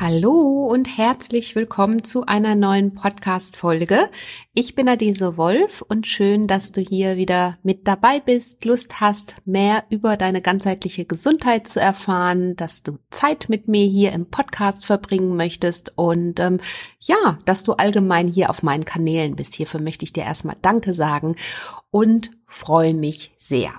Hallo und herzlich willkommen zu einer neuen Podcast-Folge. Ich bin Adese Wolf und schön, dass du hier wieder mit dabei bist, Lust hast, mehr über deine ganzheitliche Gesundheit zu erfahren, dass du Zeit mit mir hier im Podcast verbringen möchtest und ähm, ja, dass du allgemein hier auf meinen Kanälen bist. Hierfür möchte ich dir erstmal Danke sagen und freue mich sehr.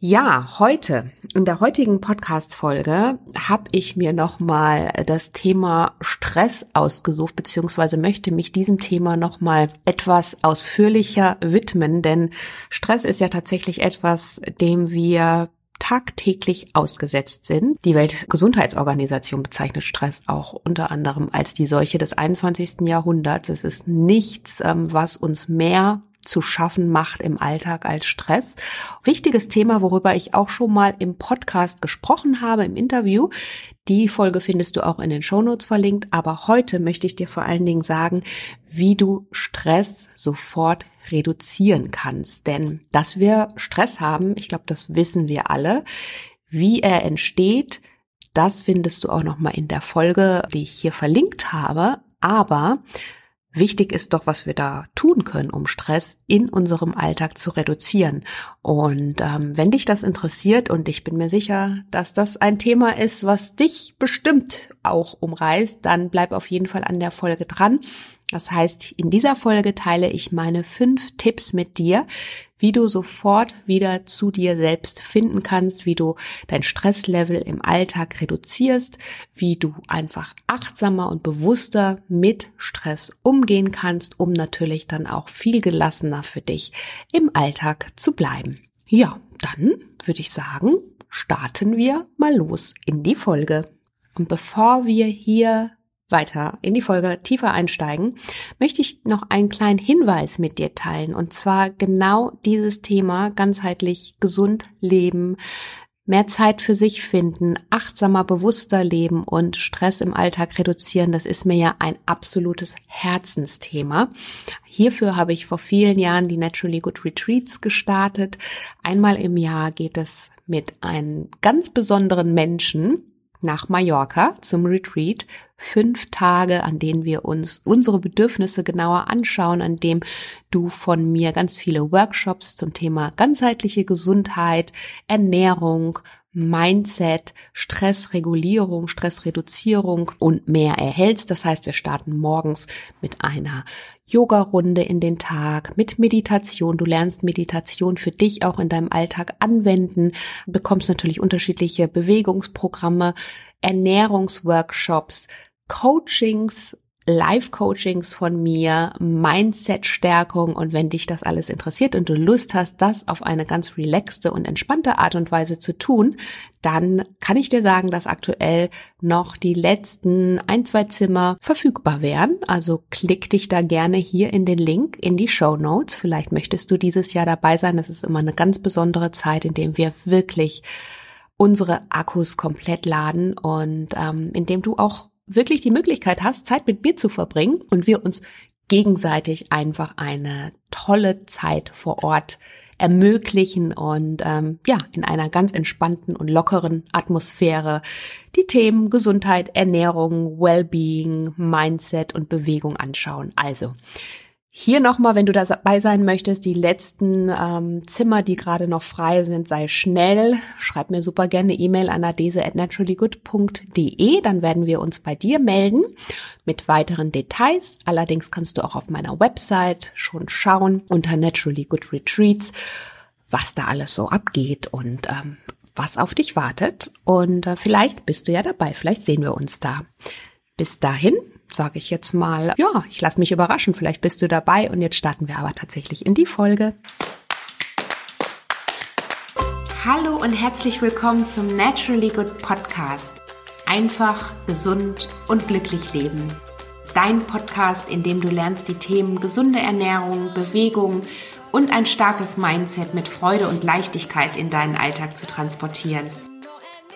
Ja, heute, in der heutigen Podcast-Folge habe ich mir nochmal das Thema Stress ausgesucht, beziehungsweise möchte mich diesem Thema nochmal etwas ausführlicher widmen, denn Stress ist ja tatsächlich etwas, dem wir tagtäglich ausgesetzt sind. Die Weltgesundheitsorganisation bezeichnet Stress auch unter anderem als die Seuche des 21. Jahrhunderts. Es ist nichts, ähm, was uns mehr zu schaffen macht im Alltag als Stress. Wichtiges Thema, worüber ich auch schon mal im Podcast gesprochen habe, im Interview. Die Folge findest du auch in den Shownotes verlinkt. Aber heute möchte ich dir vor allen Dingen sagen, wie du Stress sofort reduzieren kannst. Denn dass wir Stress haben, ich glaube, das wissen wir alle. Wie er entsteht, das findest du auch noch mal in der Folge, die ich hier verlinkt habe. Aber Wichtig ist doch, was wir da tun können, um Stress in unserem Alltag zu reduzieren. Und ähm, wenn dich das interessiert, und ich bin mir sicher, dass das ein Thema ist, was dich bestimmt auch umreißt, dann bleib auf jeden Fall an der Folge dran. Das heißt, in dieser Folge teile ich meine fünf Tipps mit dir, wie du sofort wieder zu dir selbst finden kannst, wie du dein Stresslevel im Alltag reduzierst, wie du einfach achtsamer und bewusster mit Stress umgehen kannst, um natürlich dann auch viel gelassener für dich im Alltag zu bleiben. Ja, dann würde ich sagen, starten wir mal los in die Folge. Und bevor wir hier weiter in die Folge tiefer einsteigen, möchte ich noch einen kleinen Hinweis mit dir teilen. Und zwar genau dieses Thema ganzheitlich gesund leben, mehr Zeit für sich finden, achtsamer, bewusster leben und Stress im Alltag reduzieren. Das ist mir ja ein absolutes Herzensthema. Hierfür habe ich vor vielen Jahren die Naturally Good Retreats gestartet. Einmal im Jahr geht es mit einem ganz besonderen Menschen nach Mallorca zum Retreat. Fünf Tage, an denen wir uns unsere Bedürfnisse genauer anschauen, an dem du von mir ganz viele Workshops zum Thema ganzheitliche Gesundheit, Ernährung, Mindset, Stressregulierung, Stressreduzierung und mehr erhältst. Das heißt, wir starten morgens mit einer Yoga-Runde in den Tag, mit Meditation. Du lernst Meditation für dich auch in deinem Alltag anwenden, bekommst natürlich unterschiedliche Bewegungsprogramme, Ernährungsworkshops, Coachings Live-Coachings von mir, Mindset-Stärkung und wenn dich das alles interessiert und du Lust hast, das auf eine ganz relaxte und entspannte Art und Weise zu tun, dann kann ich dir sagen, dass aktuell noch die letzten ein, zwei Zimmer verfügbar wären. Also klick dich da gerne hier in den Link in die Show Notes. Vielleicht möchtest du dieses Jahr dabei sein. Das ist immer eine ganz besondere Zeit, in dem wir wirklich unsere Akkus komplett laden und ähm, in dem du auch wirklich die Möglichkeit hast, Zeit mit mir zu verbringen und wir uns gegenseitig einfach eine tolle Zeit vor Ort ermöglichen und ähm, ja, in einer ganz entspannten und lockeren Atmosphäre die Themen Gesundheit, Ernährung, Wellbeing, Mindset und Bewegung anschauen. Also, hier nochmal, wenn du dabei sein möchtest, die letzten ähm, Zimmer, die gerade noch frei sind, sei schnell. Schreib mir super gerne E-Mail an adese at naturallygood.de. Dann werden wir uns bei dir melden mit weiteren Details. Allerdings kannst du auch auf meiner Website schon schauen unter Naturally Good Retreats, was da alles so abgeht und ähm, was auf dich wartet. Und äh, vielleicht bist du ja dabei. Vielleicht sehen wir uns da. Bis dahin sage ich jetzt mal, ja, ich lasse mich überraschen, vielleicht bist du dabei und jetzt starten wir aber tatsächlich in die Folge. Hallo und herzlich willkommen zum Naturally Good Podcast. Einfach, gesund und glücklich leben. Dein Podcast, in dem du lernst, die Themen gesunde Ernährung, Bewegung und ein starkes Mindset mit Freude und Leichtigkeit in deinen Alltag zu transportieren.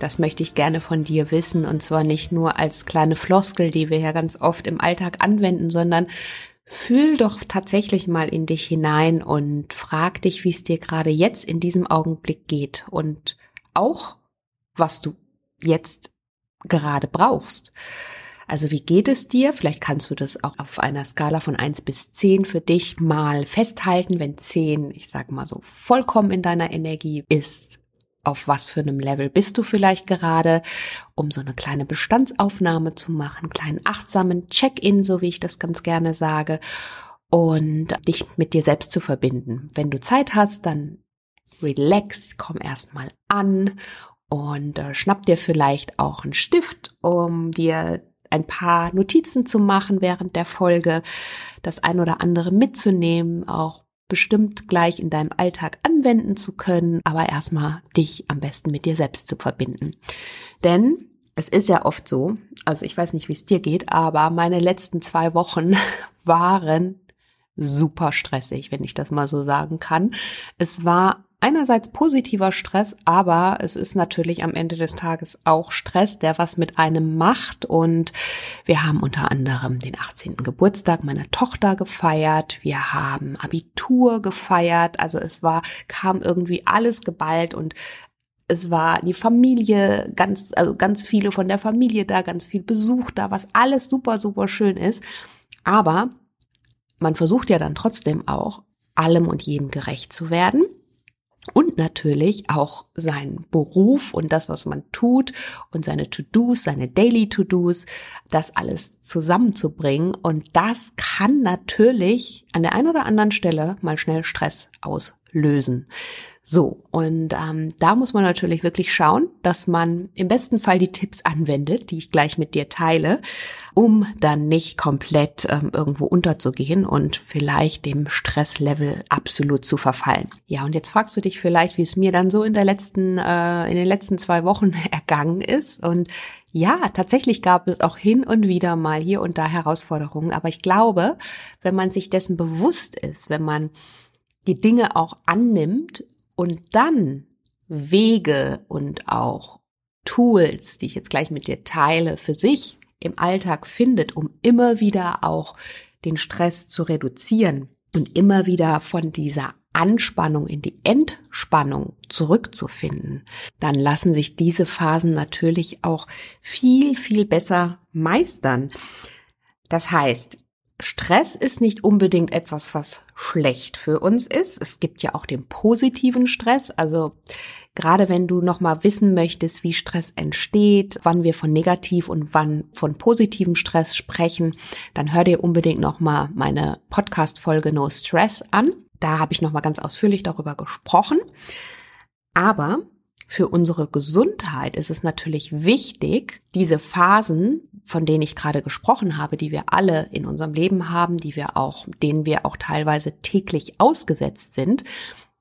Das möchte ich gerne von dir wissen und zwar nicht nur als kleine Floskel, die wir ja ganz oft im Alltag anwenden, sondern fühl doch tatsächlich mal in dich hinein und frag dich, wie es dir gerade jetzt in diesem Augenblick geht und auch, was du jetzt gerade brauchst. Also wie geht es dir? Vielleicht kannst du das auch auf einer Skala von eins bis zehn für dich mal festhalten. Wenn zehn, ich sag mal so, vollkommen in deiner Energie ist, auf was für einem Level bist du vielleicht gerade, um so eine kleine Bestandsaufnahme zu machen, kleinen achtsamen Check-in, so wie ich das ganz gerne sage, und dich mit dir selbst zu verbinden. Wenn du Zeit hast, dann relax, komm erstmal an und äh, schnapp dir vielleicht auch einen Stift, um dir ein paar Notizen zu machen während der Folge, das ein oder andere mitzunehmen, auch bestimmt gleich in deinem Alltag anwenden zu können, aber erstmal dich am besten mit dir selbst zu verbinden. Denn es ist ja oft so, also ich weiß nicht, wie es dir geht, aber meine letzten zwei Wochen waren super stressig, wenn ich das mal so sagen kann. Es war einerseits positiver Stress, aber es ist natürlich am Ende des Tages auch Stress, der was mit einem macht. Und wir haben unter anderem den 18. Geburtstag meiner Tochter gefeiert. Wir haben Abitur gefeiert. Also es war, kam irgendwie alles geballt und es war die Familie, ganz, also ganz viele von der Familie da, ganz viel Besuch da, was alles super, super schön ist. Aber man versucht ja dann trotzdem auch, allem und jedem gerecht zu werden und natürlich auch seinen Beruf und das, was man tut und seine To-Dos, seine Daily To-Dos, das alles zusammenzubringen. Und das kann natürlich an der einen oder anderen Stelle mal schnell Stress auslösen. So, und ähm, da muss man natürlich wirklich schauen, dass man im besten Fall die Tipps anwendet, die ich gleich mit dir teile, um dann nicht komplett ähm, irgendwo unterzugehen und vielleicht dem Stresslevel absolut zu verfallen. Ja, und jetzt fragst du dich vielleicht, wie es mir dann so in der letzten, äh, in den letzten zwei Wochen ergangen ist. Und ja, tatsächlich gab es auch hin und wieder mal hier und da Herausforderungen. Aber ich glaube, wenn man sich dessen bewusst ist, wenn man die Dinge auch annimmt und dann Wege und auch Tools, die ich jetzt gleich mit dir teile, für sich im Alltag findet, um immer wieder auch den Stress zu reduzieren und immer wieder von dieser Anspannung in die Entspannung zurückzufinden, dann lassen sich diese Phasen natürlich auch viel, viel besser meistern. Das heißt, Stress ist nicht unbedingt etwas, was schlecht für uns ist. Es gibt ja auch den positiven Stress. Also gerade wenn du nochmal wissen möchtest, wie Stress entsteht, wann wir von negativ und wann von positivem Stress sprechen, dann hör dir unbedingt nochmal meine Podcast-Folge No Stress an. Da habe ich nochmal ganz ausführlich darüber gesprochen. Aber für unsere Gesundheit ist es natürlich wichtig, diese Phasen, von denen ich gerade gesprochen habe, die wir alle in unserem Leben haben, die wir auch, denen wir auch teilweise täglich ausgesetzt sind,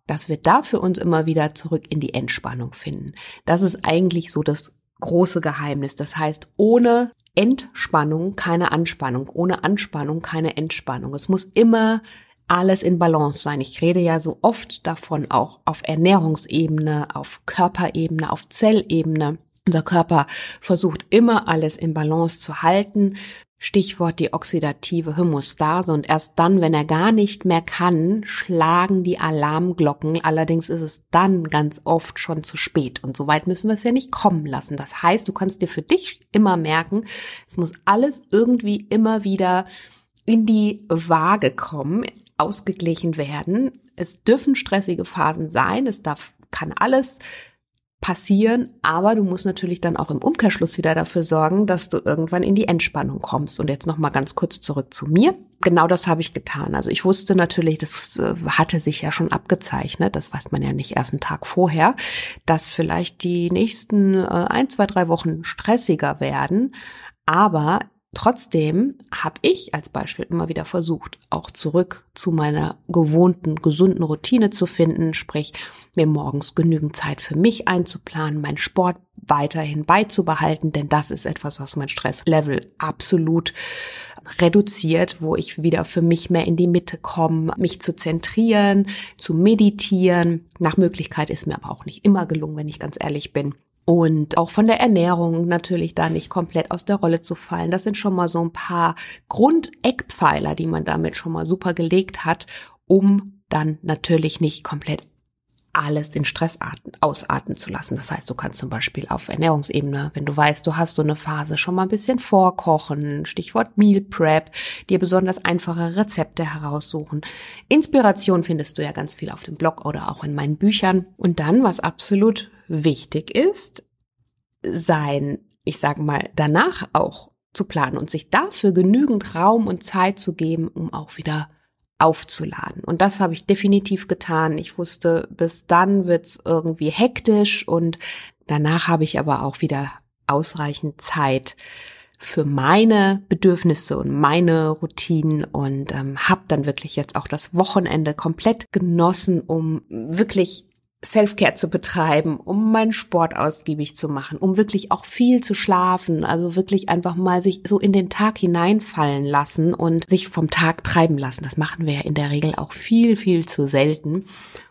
dass wir da für uns immer wieder zurück in die Entspannung finden. Das ist eigentlich so das große Geheimnis. Das heißt, ohne Entspannung keine Anspannung, ohne Anspannung keine Entspannung. Es muss immer alles in Balance sein. Ich rede ja so oft davon auch auf Ernährungsebene, auf Körperebene, auf Zellebene. Unser Körper versucht immer alles in Balance zu halten. Stichwort die oxidative Hämostase und erst dann, wenn er gar nicht mehr kann, schlagen die Alarmglocken. Allerdings ist es dann ganz oft schon zu spät und so weit müssen wir es ja nicht kommen lassen. Das heißt, du kannst dir für dich immer merken, es muss alles irgendwie immer wieder in die Waage kommen, ausgeglichen werden. Es dürfen stressige Phasen sein, es darf, kann alles passieren, aber du musst natürlich dann auch im Umkehrschluss wieder dafür sorgen, dass du irgendwann in die Entspannung kommst. Und jetzt noch mal ganz kurz zurück zu mir. Genau das habe ich getan. Also ich wusste natürlich, das äh, hatte sich ja schon abgezeichnet, das weiß man ja nicht erst einen Tag vorher, dass vielleicht die nächsten äh, ein, zwei, drei Wochen stressiger werden. Aber Trotzdem habe ich als Beispiel immer wieder versucht, auch zurück zu meiner gewohnten, gesunden Routine zu finden, sprich mir morgens genügend Zeit für mich einzuplanen, meinen Sport weiterhin beizubehalten, denn das ist etwas, was mein Stresslevel absolut reduziert, wo ich wieder für mich mehr in die Mitte komme, mich zu zentrieren, zu meditieren. Nach Möglichkeit ist mir aber auch nicht immer gelungen, wenn ich ganz ehrlich bin und auch von der Ernährung natürlich da nicht komplett aus der Rolle zu fallen. Das sind schon mal so ein paar Grundeckpfeiler, die man damit schon mal super gelegt hat, um dann natürlich nicht komplett alles in Stress ausarten zu lassen. Das heißt, du kannst zum Beispiel auf Ernährungsebene, wenn du weißt, du hast so eine Phase, schon mal ein bisschen vorkochen, Stichwort Meal Prep, dir besonders einfache Rezepte heraussuchen. Inspiration findest du ja ganz viel auf dem Blog oder auch in meinen Büchern. Und dann, was absolut wichtig ist, sein, ich sage mal, danach auch zu planen und sich dafür genügend Raum und Zeit zu geben, um auch wieder aufzuladen. Und das habe ich definitiv getan. Ich wusste, bis dann wird's irgendwie hektisch und danach habe ich aber auch wieder ausreichend Zeit für meine Bedürfnisse und meine Routinen und ähm, habe dann wirklich jetzt auch das Wochenende komplett genossen, um wirklich Self-Care zu betreiben, um meinen Sport ausgiebig zu machen, um wirklich auch viel zu schlafen, also wirklich einfach mal sich so in den Tag hineinfallen lassen und sich vom Tag treiben lassen. Das machen wir ja in der Regel auch viel, viel zu selten,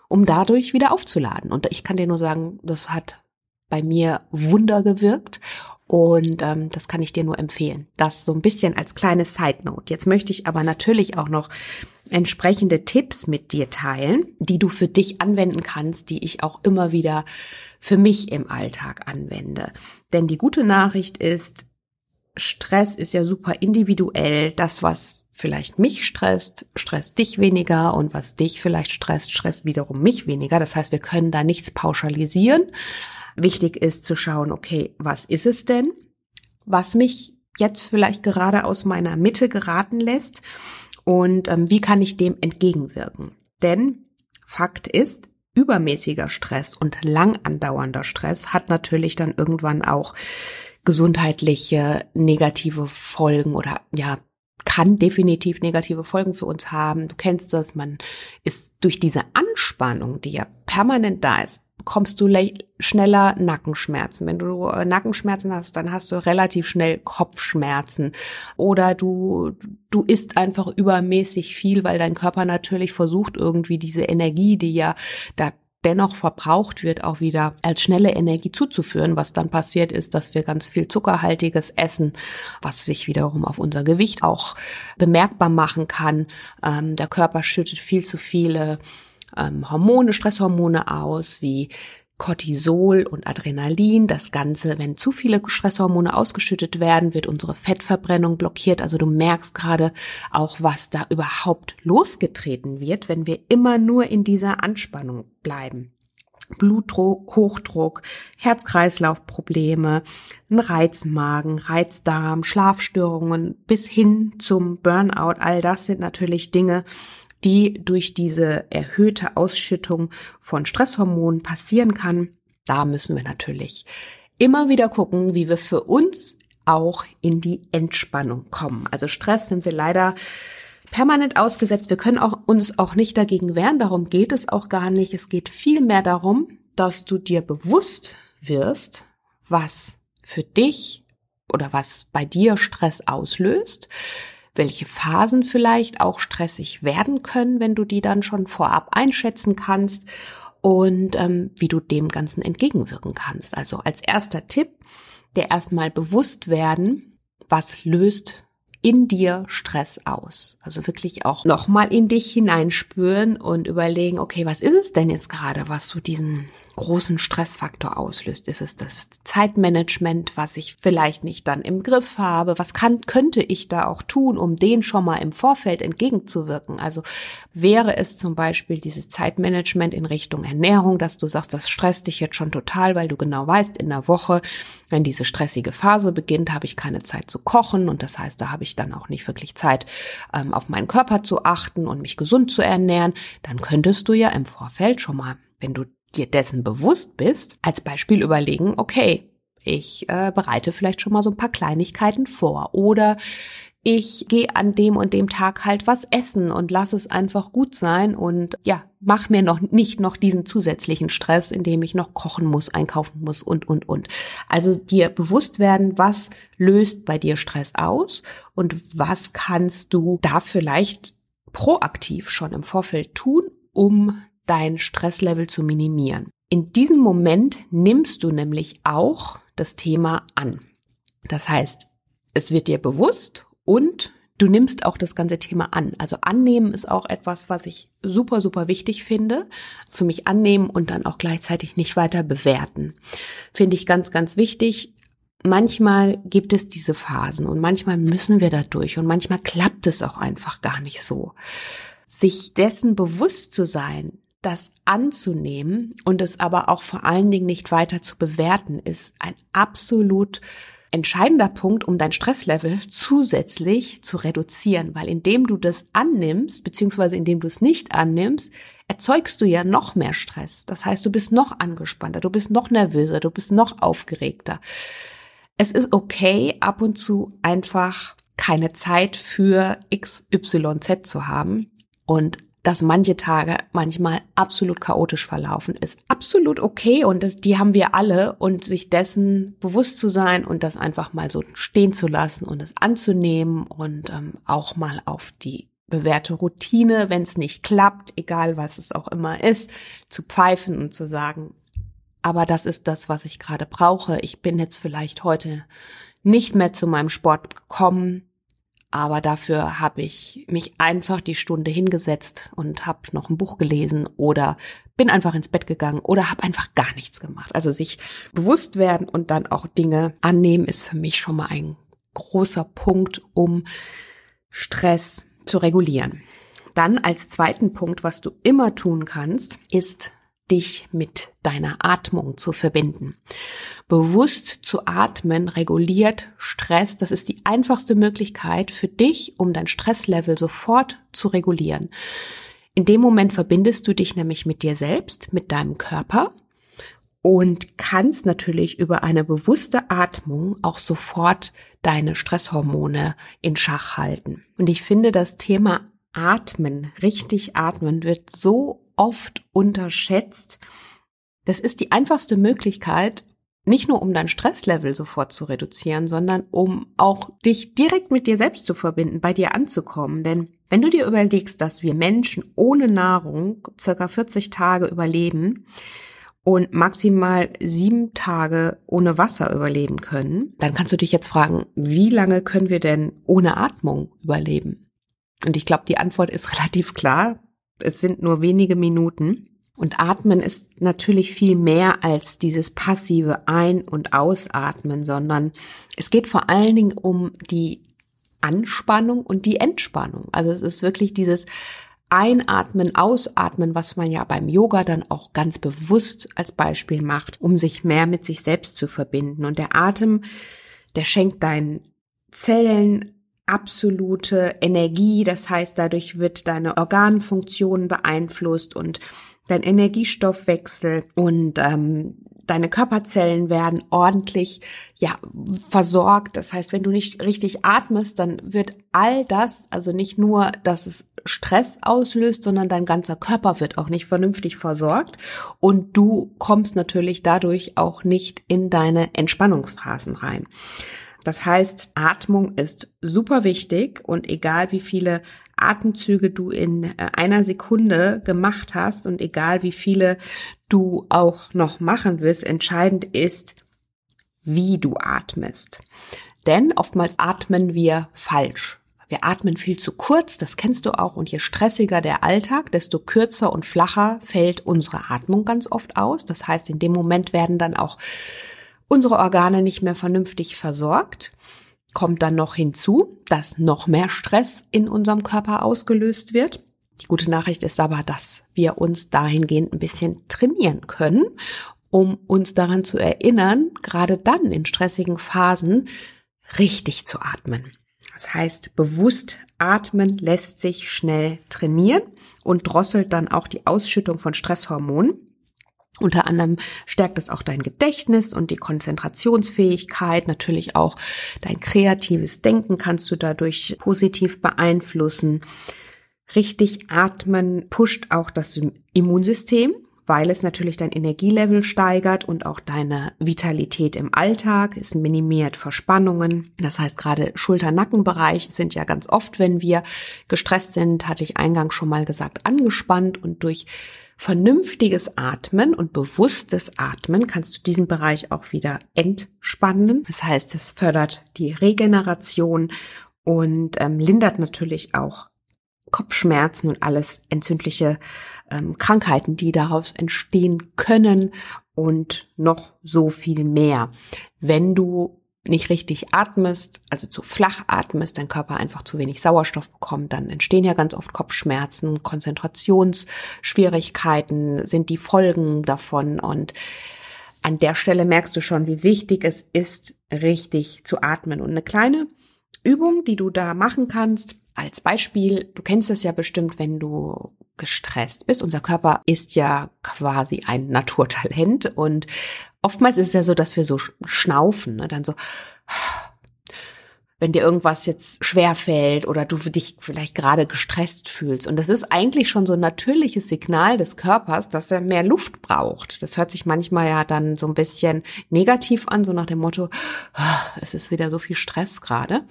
um dadurch wieder aufzuladen. Und ich kann dir nur sagen, das hat bei mir Wunder gewirkt und ähm, das kann ich dir nur empfehlen. Das so ein bisschen als kleine Side Note. Jetzt möchte ich aber natürlich auch noch entsprechende Tipps mit dir teilen, die du für dich anwenden kannst, die ich auch immer wieder für mich im Alltag anwende. Denn die gute Nachricht ist, Stress ist ja super individuell. Das, was vielleicht mich stresst, stresst dich weniger und was dich vielleicht stresst, stresst wiederum mich weniger. Das heißt, wir können da nichts pauschalisieren. Wichtig ist zu schauen, okay, was ist es denn, was mich jetzt vielleicht gerade aus meiner Mitte geraten lässt und ähm, wie kann ich dem entgegenwirken? Denn Fakt ist, übermäßiger Stress und lang andauernder Stress hat natürlich dann irgendwann auch gesundheitliche negative Folgen oder ja, kann definitiv negative Folgen für uns haben. Du kennst das, man ist durch diese Anspannung, die ja permanent da ist, bekommst du schneller Nackenschmerzen. Wenn du äh, Nackenschmerzen hast, dann hast du relativ schnell Kopfschmerzen oder du du isst einfach übermäßig viel, weil dein Körper natürlich versucht irgendwie diese Energie, die ja da dennoch verbraucht wird, auch wieder als schnelle Energie zuzuführen. Was dann passiert ist, dass wir ganz viel zuckerhaltiges essen, was sich wiederum auf unser Gewicht auch bemerkbar machen kann. Ähm, der Körper schüttet viel zu viele ähm, Hormone, Stresshormone aus, wie Cortisol und Adrenalin. Das Ganze, wenn zu viele Stresshormone ausgeschüttet werden, wird unsere Fettverbrennung blockiert. Also du merkst gerade auch, was da überhaupt losgetreten wird, wenn wir immer nur in dieser Anspannung bleiben. Blutdruck, Hochdruck, Herz-Kreislauf-Probleme, ein Reizmagen, Reizdarm, Schlafstörungen bis hin zum Burnout. All das sind natürlich Dinge, die durch diese erhöhte Ausschüttung von Stresshormonen passieren kann. Da müssen wir natürlich immer wieder gucken, wie wir für uns auch in die Entspannung kommen. Also Stress sind wir leider permanent ausgesetzt. Wir können auch uns auch nicht dagegen wehren. Darum geht es auch gar nicht. Es geht vielmehr darum, dass du dir bewusst wirst, was für dich oder was bei dir Stress auslöst, welche Phasen vielleicht auch stressig werden können, wenn du die dann schon vorab einschätzen kannst und ähm, wie du dem Ganzen entgegenwirken kannst. Also als erster Tipp, der erstmal bewusst werden, was löst in dir Stress aus. Also wirklich auch nochmal in dich hineinspüren und überlegen, okay, was ist es denn jetzt gerade, was so diesen großen Stressfaktor auslöst? Ist es das Zeitmanagement, was ich vielleicht nicht dann im Griff habe? Was kann, könnte ich da auch tun, um den schon mal im Vorfeld entgegenzuwirken? Also wäre es zum Beispiel dieses Zeitmanagement in Richtung Ernährung, dass du sagst, das stresst dich jetzt schon total, weil du genau weißt, in der Woche, wenn diese stressige Phase beginnt, habe ich keine Zeit zu kochen und das heißt, da habe ich dann auch nicht wirklich Zeit, ähm, auf meinen Körper zu achten und mich gesund zu ernähren, dann könntest du ja im Vorfeld schon mal, wenn du dir dessen bewusst bist, als Beispiel überlegen, okay, Ich äh, bereite vielleicht schon mal so ein paar Kleinigkeiten vor oder ich gehe an dem und dem Tag halt was essen und lass es einfach gut sein und ja, mach mir noch nicht noch diesen zusätzlichen Stress, indem ich noch kochen muss, einkaufen muss und, und, und. Also dir bewusst werden, was löst bei dir Stress aus und was kannst du da vielleicht proaktiv schon im Vorfeld tun, um dein Stresslevel zu minimieren. In diesem Moment nimmst du nämlich auch das Thema an. Das heißt, es wird dir bewusst und du nimmst auch das ganze Thema an. Also annehmen ist auch etwas, was ich super, super wichtig finde. Für mich annehmen und dann auch gleichzeitig nicht weiter bewerten. Finde ich ganz, ganz wichtig. Manchmal gibt es diese Phasen und manchmal müssen wir da durch und manchmal klappt es auch einfach gar nicht so. Sich dessen bewusst zu sein, das anzunehmen und es aber auch vor allen Dingen nicht weiter zu bewerten, ist ein absolut entscheidender Punkt, um dein Stresslevel zusätzlich zu reduzieren, weil indem du das annimmst, beziehungsweise indem du es nicht annimmst, erzeugst du ja noch mehr Stress. Das heißt, du bist noch angespannter, du bist noch nervöser, du bist noch aufgeregter. Es ist okay, ab und zu einfach keine Zeit für XYZ zu haben und dass manche Tage manchmal absolut chaotisch verlaufen ist. Absolut okay und das, die haben wir alle und sich dessen bewusst zu sein und das einfach mal so stehen zu lassen und es anzunehmen und ähm, auch mal auf die bewährte Routine, wenn es nicht klappt, egal was es auch immer ist, zu pfeifen und zu sagen, aber das ist das, was ich gerade brauche. Ich bin jetzt vielleicht heute nicht mehr zu meinem Sport gekommen aber dafür habe ich mich einfach die Stunde hingesetzt und habe noch ein Buch gelesen oder bin einfach ins Bett gegangen oder habe einfach gar nichts gemacht. Also sich bewusst werden und dann auch Dinge annehmen ist für mich schon mal ein großer Punkt, um Stress zu regulieren. Dann als zweiten Punkt, was du immer tun kannst, ist dich mit deiner Atmung zu verbinden. Bewusst zu atmen reguliert Stress. Das ist die einfachste Möglichkeit für dich, um dein Stresslevel sofort zu regulieren. In dem Moment verbindest du dich nämlich mit dir selbst, mit deinem Körper und kannst natürlich über eine bewusste Atmung auch sofort deine Stresshormone in Schach halten. Und ich finde, das Thema Atmen, richtig atmen, wird so oft unterschätzt. Das ist die einfachste Möglichkeit, nicht nur um dein Stresslevel sofort zu reduzieren, sondern um auch dich direkt mit dir selbst zu verbinden, bei dir anzukommen. Denn wenn du dir überlegst, dass wir Menschen ohne Nahrung circa 40 Tage überleben und maximal sieben Tage ohne Wasser überleben können, dann kannst du dich jetzt fragen, wie lange können wir denn ohne Atmung überleben? Und ich glaube, die Antwort ist relativ klar es sind nur wenige Minuten. Und Atmen ist natürlich viel mehr als dieses passive Ein- und Ausatmen, sondern es geht vor allen Dingen um die Anspannung und die Entspannung. Also es ist wirklich dieses Einatmen, Ausatmen, was man ja beim Yoga dann auch ganz bewusst als Beispiel macht, um sich mehr mit sich selbst zu verbinden. Und der Atem, der schenkt deinen Zellen absolute Energie. Das heißt, dadurch wird deine Organfunktion beeinflusst und dein Energiestoffwechsel und ähm, deine Körperzellen werden ordentlich ja versorgt. Das heißt, wenn du nicht richtig atmest, dann wird all das, also nicht nur, dass es Stress auslöst, sondern dein ganzer Körper wird auch nicht vernünftig versorgt und du kommst natürlich dadurch auch nicht in deine Entspannungsphasen rein. Das heißt, Atmung ist super wichtig und egal wie viele Atemzüge du in äh, einer Sekunde gemacht hast und egal wie viele du auch noch machen wirst, entscheidend ist, wie du atmest. Denn oftmals atmen wir falsch. Wir atmen viel zu kurz, das kennst du auch, und je stressiger der Alltag, desto kürzer und flacher fällt unsere Atmung ganz oft aus. Das heißt, in dem Moment werden dann auch unsere Organe nicht mehr vernünftig versorgt. Kommt dann noch hinzu, dass noch mehr Stress in unserem Körper ausgelöst wird. Die gute Nachricht ist aber, dass wir uns dahingehend ein bisschen trainieren können, um uns daran zu erinnern, gerade dann in stressigen Phasen richtig zu atmen. Das heißt, bewusst atmen lässt sich schnell trainieren und drosselt dann auch die Ausschüttung von Stresshormonen. Unter anderem stärkt es auch dein Gedächtnis und die Konzentrationsfähigkeit, natürlich auch dein kreatives Denken kannst du dadurch positiv beeinflussen. Richtig atmen pusht auch das Immunsystem, weil es natürlich dein Energielevel steigert und auch deine Vitalität im Alltag. Es minimiert Verspannungen. Das heißt, gerade Schulter-Nackenbereich sind ja ganz oft, wenn wir gestresst sind, hatte ich eingangs schon mal gesagt, angespannt und durch vernünftiges Atmen und bewusstes Atmen kannst du diesen Bereich auch wieder entspannen. Das heißt, es fördert die Regeneration und ähm, lindert natürlich auch Kopfschmerzen und alles entzündliche ähm, Krankheiten, die daraus entstehen können und noch so viel mehr. Wenn du nicht richtig atmest, also zu flach atmest, dein Körper einfach zu wenig Sauerstoff bekommt, dann entstehen ja ganz oft Kopfschmerzen, Konzentrationsschwierigkeiten sind die Folgen davon und an der Stelle merkst du schon, wie wichtig es ist, richtig zu atmen. Und eine kleine Übung, die du da machen kannst, als Beispiel, du kennst es ja bestimmt, wenn du gestresst bist. Unser Körper ist ja quasi ein Naturtalent und oftmals ist es ja so, dass wir so schnaufen, ne? dann so, wenn dir irgendwas jetzt schwer fällt oder du dich vielleicht gerade gestresst fühlst. Und das ist eigentlich schon so ein natürliches Signal des Körpers, dass er mehr Luft braucht. Das hört sich manchmal ja dann so ein bisschen negativ an, so nach dem Motto, es ist wieder so viel Stress gerade.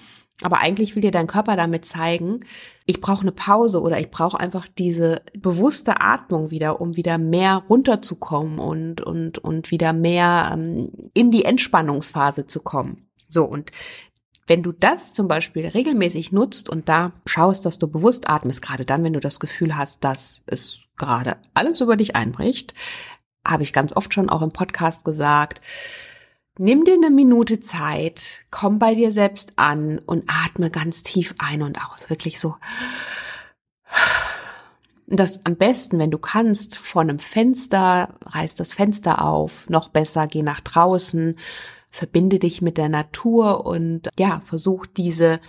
Aber eigentlich will dir dein Körper damit zeigen, ich brauche eine Pause oder ich brauche einfach diese bewusste Atmung wieder, um wieder mehr runterzukommen und, und, und wieder mehr ähm, in die Entspannungsphase zu kommen. So, und wenn du das zum Beispiel regelmäßig nutzt und da schaust, dass du bewusst atmest, gerade dann, wenn du das Gefühl hast, dass es gerade alles über dich einbricht, habe ich ganz oft schon auch im Podcast gesagt, Nimm dir eine Minute Zeit, komm bei dir selbst an und atme ganz tief ein und aus. Wirklich so. Das am besten, wenn du kannst, vor einem Fenster, reiß das Fenster auf, noch besser, geh nach draußen, verbinde dich mit der Natur und ja, versuch diese,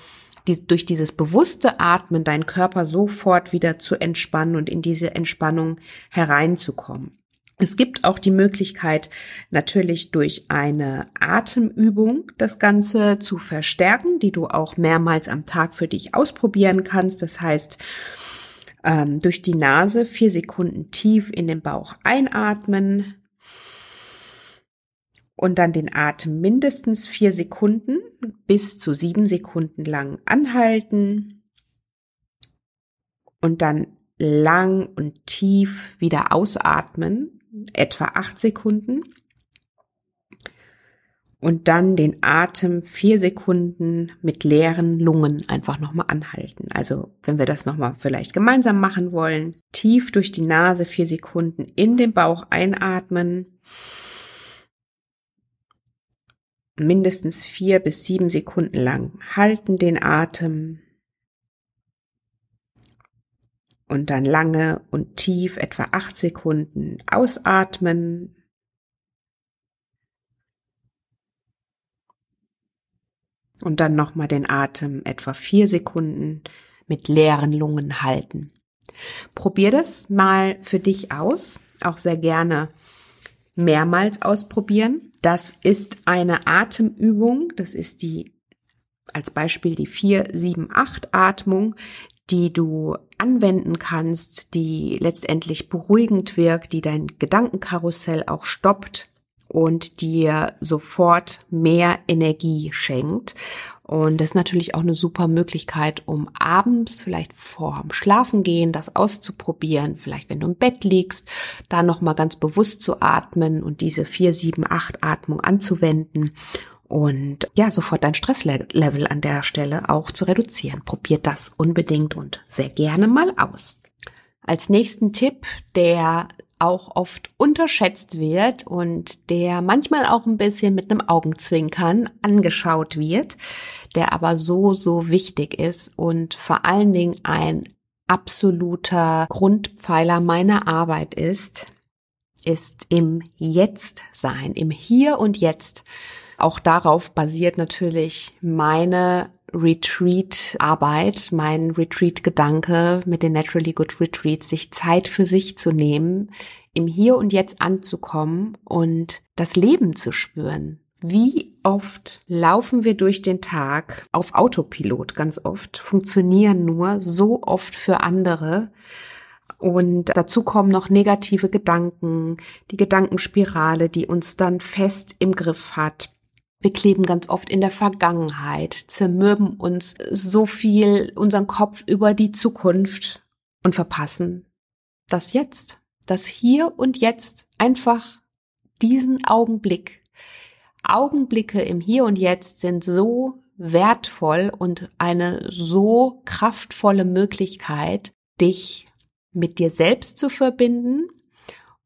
die, durch dieses bewusste Atmen deinen Körper sofort wieder zu entspannen und in diese Entspannung hereinzukommen. Es gibt auch die Möglichkeit, natürlich durch eine Atemübung das Ganze zu verstärken, die du auch mehrmals am Tag für dich ausprobieren kannst. Das heißt, ähm, durch die Nase vier Sekunden tief in den Bauch einatmen und dann den Atem mindestens vier Sekunden bis zu sieben Sekunden lang anhalten und dann lang und tief wieder ausatmen etwa acht Sekunden. Und dann den Atem vier Sekunden mit leeren Lungen einfach nochmal anhalten. Also wenn wir das nochmal vielleicht gemeinsam machen wollen, tief durch die Nase vier Sekunden in den Bauch einatmen. Mindestens vier bis sieben Sekunden lang halten den Atem und dann lange und tief etwa acht Sekunden ausatmen. Und dann nochmal den Atem etwa vier Sekunden mit leeren Lungen halten. Probier das mal für dich aus, auch sehr gerne mehrmals ausprobieren. Das ist eine Atemübung, das ist die als Beispiel die 4, 7, 8 Atmung, die du anwenden kannst, die letztendlich beruhigend wirkt, die dein Gedankenkarussell auch stoppt und dir sofort mehr Energie schenkt. Und das ist natürlich auch eine super Möglichkeit, um abends vielleicht vorm Schlafengehen das auszuprobieren. Vielleicht, wenn du im Bett liegst, da nochmal ganz bewusst zu atmen und diese 4, 7, 8 Atmung anzuwenden und ja, sofort dein Stresslevel an der Stelle auch zu reduzieren. Probiert das unbedingt und sehr gerne mal aus. Als nächsten Tipp, der auch oft unterschätzt wird und der manchmal auch ein bisschen mit einem Augenzwinkern angeschaut wird, der aber so, so wichtig ist und vor allen Dingen ein absoluter Grundpfeiler meiner Arbeit ist, ist im Jetzt sein, im Hier und Jetzt. Auch darauf basiert natürlich meine Retreat-Arbeit, mein Retreat-Gedanke mit den Naturally Good Retreats, sich Zeit für sich zu nehmen, im Hier und Jetzt anzukommen und das Leben zu spüren. Wie oft laufen wir durch den Tag auf Autopilot, ganz oft, funktionieren nur so oft für andere. Und dazu kommen noch negative Gedanken, die Gedankenspirale, die uns dann fest im Griff hat. Wir kleben ganz oft in der Vergangenheit, zermürben uns so viel unseren Kopf über die Zukunft und verpassen das Jetzt, das Hier und Jetzt, einfach diesen Augenblick. Augenblicke im Hier und Jetzt sind so wertvoll und eine so kraftvolle Möglichkeit, dich mit dir selbst zu verbinden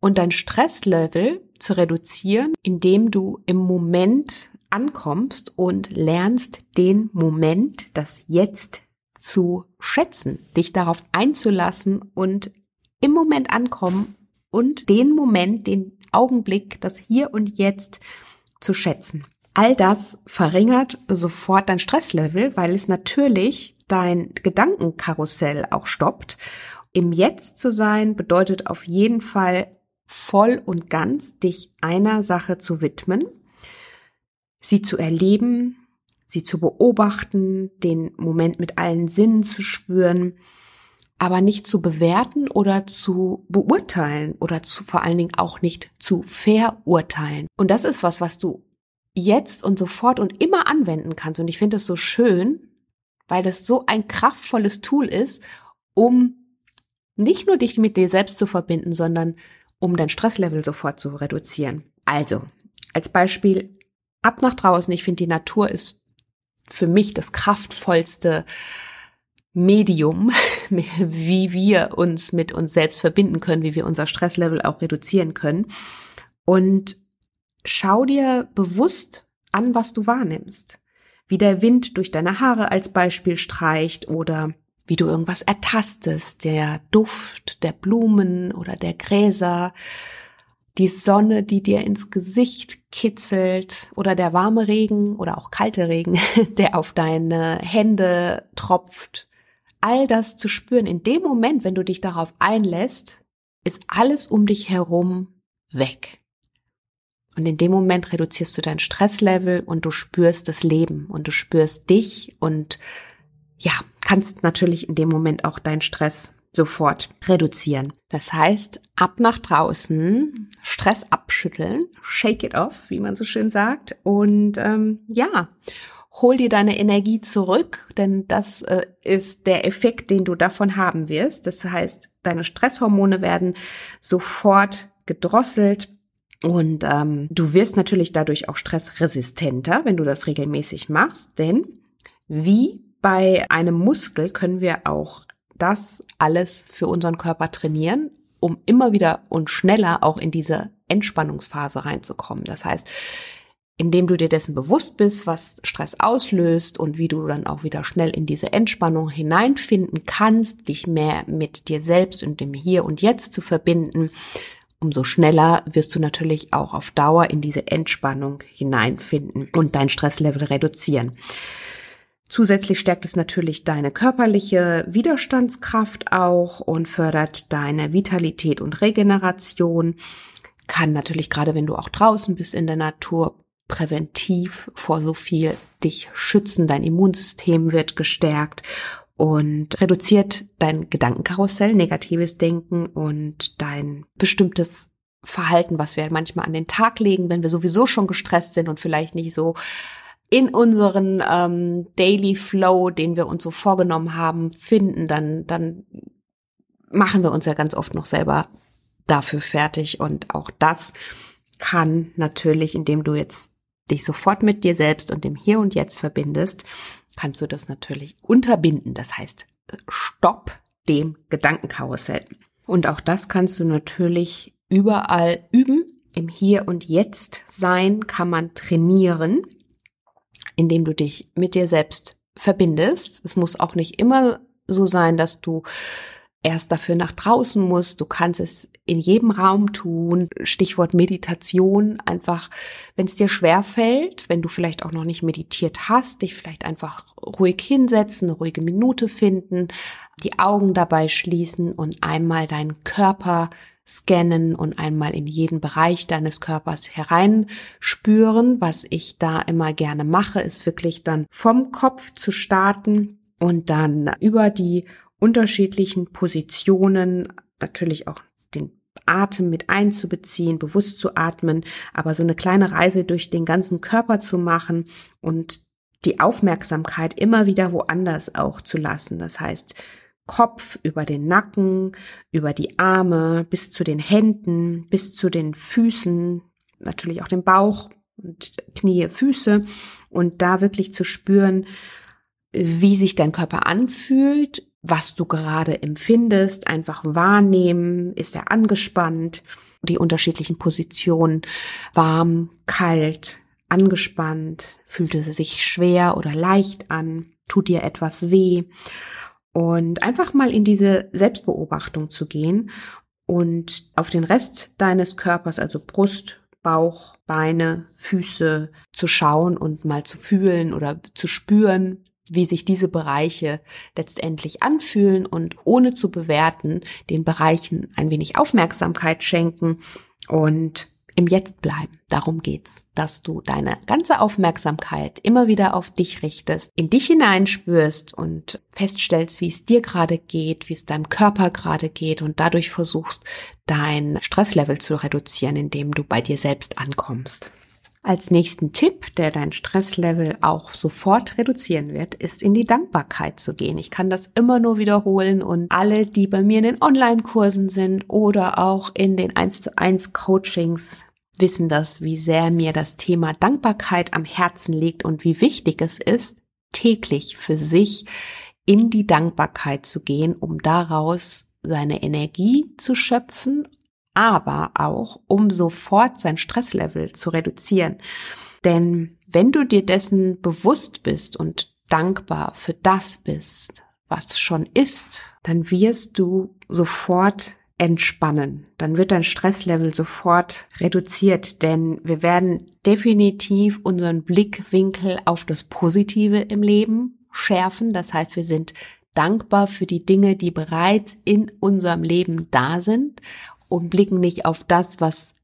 und dein Stresslevel zu reduzieren, indem du im Moment ankommst und lernst den Moment, das Jetzt zu schätzen, dich darauf einzulassen und im Moment ankommen und den Moment, den Augenblick, das Hier und Jetzt zu schätzen. All das verringert sofort dein Stresslevel, weil es natürlich dein Gedankenkarussell auch stoppt. Im Jetzt zu sein bedeutet auf jeden Fall voll und ganz dich einer Sache zu widmen sie zu erleben, sie zu beobachten, den Moment mit allen Sinnen zu spüren, aber nicht zu bewerten oder zu beurteilen oder zu vor allen Dingen auch nicht zu verurteilen. Und das ist was, was du jetzt und sofort und immer anwenden kannst. Und ich finde es so schön, weil das so ein kraftvolles Tool ist, um nicht nur dich mit dir selbst zu verbinden, sondern um dein Stresslevel sofort zu reduzieren. Also, als Beispiel, ab nach draußen. Ich finde, die Natur ist für mich das kraftvollste Medium, wie wir uns mit uns selbst verbinden können, wie wir unser Stresslevel auch reduzieren können. Und schau dir bewusst an, was du wahrnimmst. Wie der Wind durch deine Haare als Beispiel streicht oder wie du irgendwas ertastest, der Duft der Blumen oder der Gräser die Sonne, die dir ins Gesicht kitzelt oder der warme Regen oder auch kalte Regen, der auf deine Hände tropft. All das zu spüren in dem Moment, wenn du dich darauf einlässt, ist alles um dich herum weg. Und in dem Moment reduzierst du dein Stresslevel und du spürst das Leben und du spürst dich und ja, kannst natürlich in dem Moment auch deinen Stress sofort reduzieren. Das heißt, ab nach draußen, Stress abschütteln, shake it off, wie man so schön sagt. Und ähm, ja, hol dir deine Energie zurück, denn das äh, ist der Effekt, den du davon haben wirst. Das heißt, deine Stresshormone werden sofort gedrosselt. Und ähm, du wirst natürlich dadurch auch stressresistenter, wenn du das regelmäßig machst, denn wie bei einem Muskel können wir auch das alles für unseren Körper trainieren, um immer wieder und schneller auch in diese Entspannungsphase reinzukommen. Das heißt, indem du dir dessen bewusst bist, was Stress auslöst und wie du dann auch wieder schnell in diese Entspannung hineinfinden kannst, dich mehr mit dir selbst und dem Hier und Jetzt zu verbinden, umso schneller wirst du natürlich auch auf Dauer in diese Entspannung hineinfinden und dein Stresslevel reduzieren. Zusätzlich stärkt es natürlich deine körperliche Widerstandskraft auch und fördert deine Vitalität und Regeneration. Kann natürlich gerade, wenn du auch draußen bist in der Natur, präventiv vor so viel dich schützen. Dein Immunsystem wird gestärkt und reduziert dein Gedankenkarussell, negatives Denken und dein bestimmtes Verhalten, was wir manchmal an den Tag legen, wenn wir sowieso schon gestresst sind und vielleicht nicht so in unseren ähm, Daily Flow, den wir uns so vorgenommen haben, finden, dann, dann machen wir uns ja ganz oft noch selber dafür fertig. Und auch das kann natürlich, indem du jetzt dich sofort mit dir selbst und dem Hier und Jetzt verbindest, kannst du das natürlich unterbinden. Das heißt, stopp dem Gedankenkarussell. Und auch das kannst du natürlich überall üben. Im Hier und Jetzt sein kann man trainieren indem du dich mit dir selbst verbindest. Es muss auch nicht immer so sein, dass du erst dafür nach draußen musst. Du kannst es in jedem Raum tun. Stichwort Meditation. Einfach, wenn es dir schwer fällt, wenn du vielleicht auch noch nicht meditiert hast, dich vielleicht einfach ruhig hinsetzen, eine ruhige Minute finden, die Augen dabei schließen und einmal deinen Körper scannen und einmal in jeden Bereich deines Körpers hereinspüren. Was ich da immer gerne mache, ist wirklich dann vom Kopf zu starten und dann über die unterschiedlichen Positionen natürlich auch den Atem mit einzubeziehen, bewusst zu atmen, aber so eine kleine Reise durch den ganzen Körper zu machen und die Aufmerksamkeit immer wieder woanders auch zu lassen. Das heißt, Kopf über den Nacken, über die Arme, bis zu den Händen, bis zu den Füßen, natürlich auch den Bauch und Knie, Füße. Und da wirklich zu spüren, wie sich dein Körper anfühlt, was du gerade empfindest, einfach wahrnehmen, ist er angespannt, die unterschiedlichen Positionen, warm, kalt, angespannt, fühlt es sich schwer oder leicht an, tut dir etwas weh und einfach mal in diese Selbstbeobachtung zu gehen und auf den Rest deines Körpers, also Brust, Bauch, Beine, Füße zu schauen und mal zu fühlen oder zu spüren, wie sich diese Bereiche letztendlich anfühlen und ohne zu bewerten, den Bereichen ein wenig Aufmerksamkeit schenken und im Jetzt bleiben. Darum geht's, dass du deine ganze Aufmerksamkeit immer wieder auf dich richtest, in dich hineinspürst und feststellst, wie es dir gerade geht, wie es deinem Körper gerade geht und dadurch versuchst, dein Stresslevel zu reduzieren, indem du bei dir selbst ankommst. Als nächsten Tipp, der dein Stresslevel auch sofort reduzieren wird, ist in die Dankbarkeit zu gehen. Ich kann das immer nur wiederholen und alle, die bei mir in den Online-Kursen sind oder auch in den 1 zu 1 Coachings wissen das, wie sehr mir das Thema Dankbarkeit am Herzen liegt und wie wichtig es ist, täglich für sich in die Dankbarkeit zu gehen, um daraus seine Energie zu schöpfen aber auch, um sofort sein Stresslevel zu reduzieren. Denn wenn du dir dessen bewusst bist und dankbar für das bist, was schon ist, dann wirst du sofort entspannen. Dann wird dein Stresslevel sofort reduziert, denn wir werden definitiv unseren Blickwinkel auf das Positive im Leben schärfen. Das heißt, wir sind dankbar für die Dinge, die bereits in unserem Leben da sind und blicken nicht auf das, was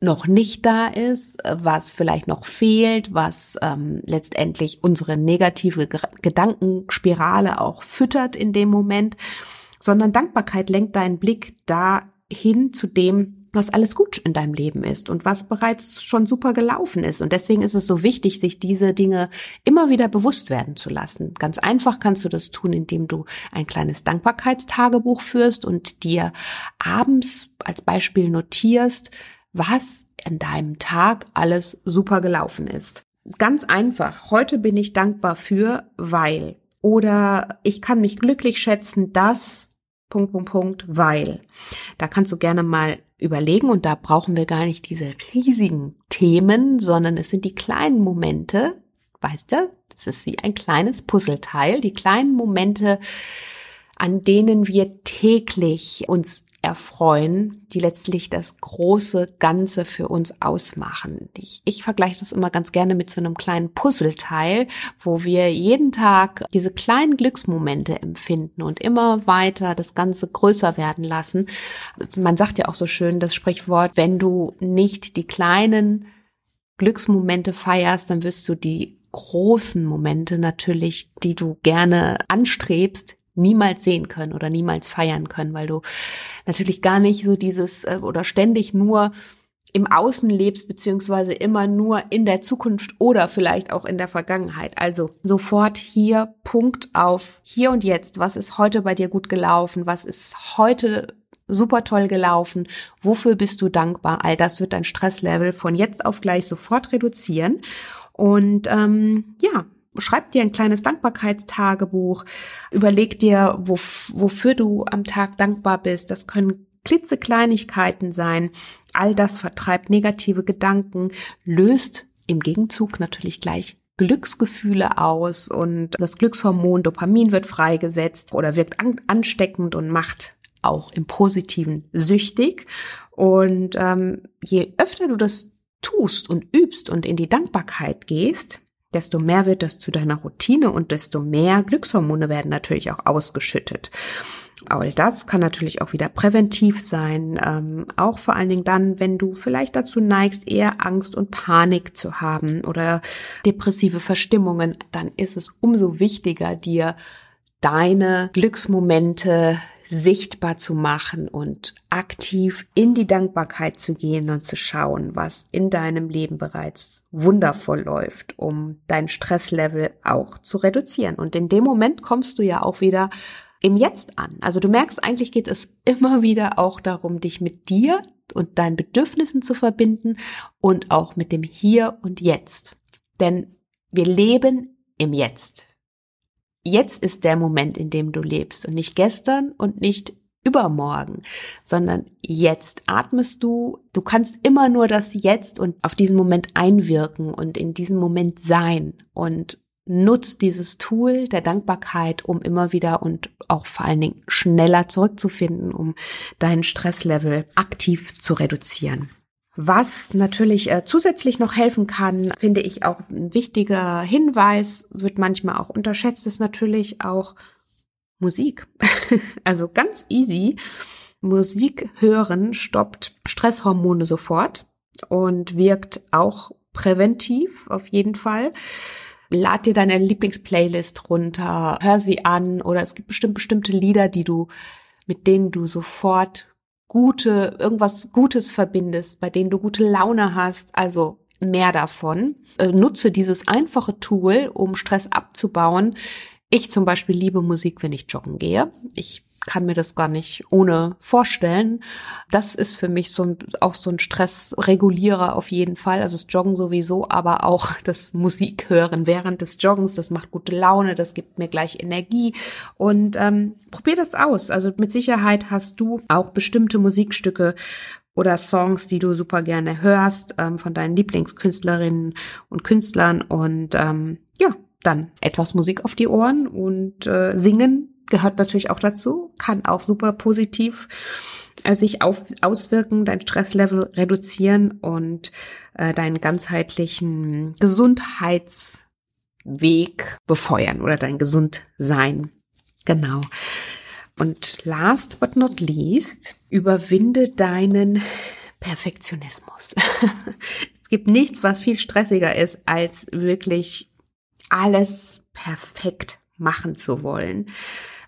noch nicht da ist, was vielleicht noch fehlt, was ähm, letztendlich unsere negative Gedankenspirale auch füttert in dem Moment, sondern Dankbarkeit lenkt deinen Blick dahin zu dem, was alles gut in deinem Leben ist und was bereits schon super gelaufen ist. Und deswegen ist es so wichtig, sich diese Dinge immer wieder bewusst werden zu lassen. Ganz einfach kannst du das tun, indem du ein kleines Dankbarkeitstagebuch führst und dir abends als Beispiel notierst, was in deinem Tag alles super gelaufen ist. Ganz einfach. Heute bin ich dankbar für, weil. Oder ich kann mich glücklich schätzen, dass Punkt, Punkt, Punkt, weil. Da kannst du gerne mal überlegen und da brauchen wir gar nicht diese riesigen Themen, sondern es sind die kleinen Momente, weißt du, das ist wie ein kleines Puzzleteil, die kleinen Momente, an denen wir täglich uns erfreuen, die letztlich das große Ganze für uns ausmachen. Ich, ich vergleiche das immer ganz gerne mit so einem kleinen Puzzleteil, wo wir jeden Tag diese kleinen Glücksmomente empfinden und immer weiter das Ganze größer werden lassen. Man sagt ja auch so schön das Sprichwort, wenn du nicht die kleinen Glücksmomente feierst, dann wirst du die großen Momente natürlich, die du gerne anstrebst, niemals sehen können oder niemals feiern können, weil du natürlich gar nicht so dieses äh, oder ständig nur im Außen lebst, beziehungsweise immer nur in der Zukunft oder vielleicht auch in der Vergangenheit. Also sofort hier Punkt auf hier und jetzt. Was ist heute bei dir gut gelaufen? Was ist heute super toll gelaufen? Wofür bist du dankbar? All das wird dein Stresslevel von jetzt auf gleich sofort reduzieren. Und ähm, ja, schreib dir ein kleines Dankbarkeitstagebuch, überleg dir, wof wofür du am Tag dankbar bist. Das können klitzekleinigkeiten sein. All das vertreibt negative Gedanken, löst im Gegenzug natürlich gleich Glücksgefühle aus und das Glückshormon Dopamin wird freigesetzt oder wirkt an ansteckend und macht auch im Positiven süchtig. Und ähm, je öfter du das tust und übst und in die Dankbarkeit gehst, desto mehr wird das zu deiner Routine und desto mehr Glückshormone werden natürlich auch ausgeschüttet. All das kann natürlich auch wieder präventiv sein, ähm, auch vor allen Dingen dann, wenn du vielleicht dazu neigst, eher Angst und Panik zu haben oder depressive Verstimmungen, dann ist es umso wichtiger, dir deine Glücksmomente sichtbar zu machen und aktiv in die Dankbarkeit zu gehen und zu schauen, was in deinem Leben bereits wundervoll läuft, um dein Stresslevel auch zu reduzieren. Und in dem Moment kommst du ja auch wieder im Jetzt an. Also du merkst, eigentlich geht es immer wieder auch darum, dich mit dir und deinen Bedürfnissen zu verbinden und auch mit dem Hier und Jetzt. Denn wir leben im Jetzt. Jetzt ist der Moment, in dem du lebst und nicht gestern und nicht übermorgen, sondern jetzt atmest du. Du kannst immer nur das Jetzt und auf diesen Moment einwirken und in diesem Moment sein und nutzt dieses Tool der Dankbarkeit, um immer wieder und auch vor allen Dingen schneller zurückzufinden, um dein Stresslevel aktiv zu reduzieren. Was natürlich äh, zusätzlich noch helfen kann, finde ich auch ein wichtiger Hinweis, wird manchmal auch unterschätzt, ist natürlich auch Musik. also ganz easy. Musik hören stoppt Stresshormone sofort und wirkt auch präventiv auf jeden Fall. Lad dir deine Lieblingsplaylist runter, hör sie an oder es gibt bestimmt bestimmte Lieder, die du, mit denen du sofort gute, irgendwas Gutes verbindest, bei denen du gute Laune hast, also mehr davon. Äh, nutze dieses einfache Tool, um Stress abzubauen. Ich zum Beispiel liebe Musik, wenn ich joggen gehe. Ich kann mir das gar nicht ohne vorstellen. Das ist für mich so ein, auch so ein Stressregulierer auf jeden Fall. Also das Joggen sowieso, aber auch das Musik hören während des Joggens. Das macht gute Laune, das gibt mir gleich Energie. Und ähm, probier das aus. Also mit Sicherheit hast du auch bestimmte Musikstücke oder Songs, die du super gerne hörst ähm, von deinen Lieblingskünstlerinnen und Künstlern. Und ähm, ja, dann etwas Musik auf die Ohren und äh, singen gehört natürlich auch dazu, kann auch super positiv äh, sich auf, auswirken, dein Stresslevel reduzieren und äh, deinen ganzheitlichen Gesundheitsweg befeuern oder dein Gesundsein. Genau. Und last but not least, überwinde deinen Perfektionismus. es gibt nichts, was viel stressiger ist, als wirklich alles perfekt machen zu wollen.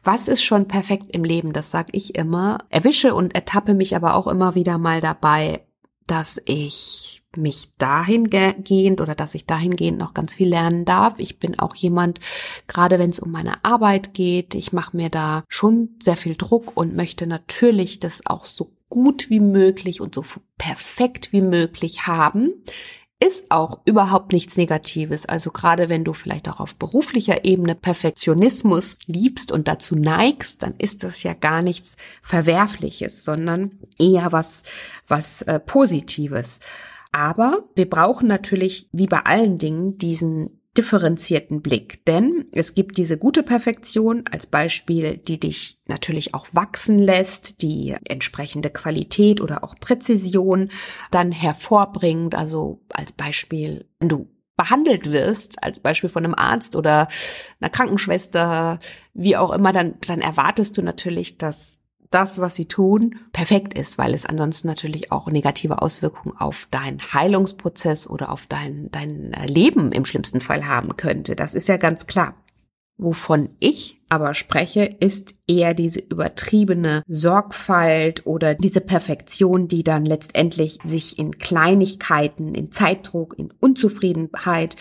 Was ist schon perfekt im Leben? Das sage ich immer. Erwische und ertappe mich aber auch immer wieder mal dabei, dass ich mich dahingehend oder dass ich dahingehend noch ganz viel lernen darf. Ich bin auch jemand, gerade wenn es um meine Arbeit geht, ich mache mir da schon sehr viel Druck und möchte natürlich das auch so gut wie möglich und so perfekt wie möglich haben ist auch überhaupt nichts Negatives. Also gerade wenn du vielleicht auch auf beruflicher Ebene Perfektionismus liebst und dazu neigst, dann ist das ja gar nichts Verwerfliches, sondern eher was, was äh, Positives. Aber wir brauchen natürlich, wie bei allen Dingen, diesen differenzierten Blick. Denn es gibt diese gute Perfektion als Beispiel, die dich natürlich auch wachsen lässt, die entsprechende Qualität oder auch Präzision dann hervorbringt. Also als Beispiel, wenn du behandelt wirst, als Beispiel von einem Arzt oder einer Krankenschwester, wie auch immer, dann, dann erwartest du natürlich, dass das, was sie tun, perfekt ist, weil es ansonsten natürlich auch negative Auswirkungen auf deinen Heilungsprozess oder auf dein, dein äh, Leben im schlimmsten Fall haben könnte. Das ist ja ganz klar. Wovon ich aber spreche, ist eher diese übertriebene Sorgfalt oder diese Perfektion, die dann letztendlich sich in Kleinigkeiten, in Zeitdruck, in Unzufriedenheit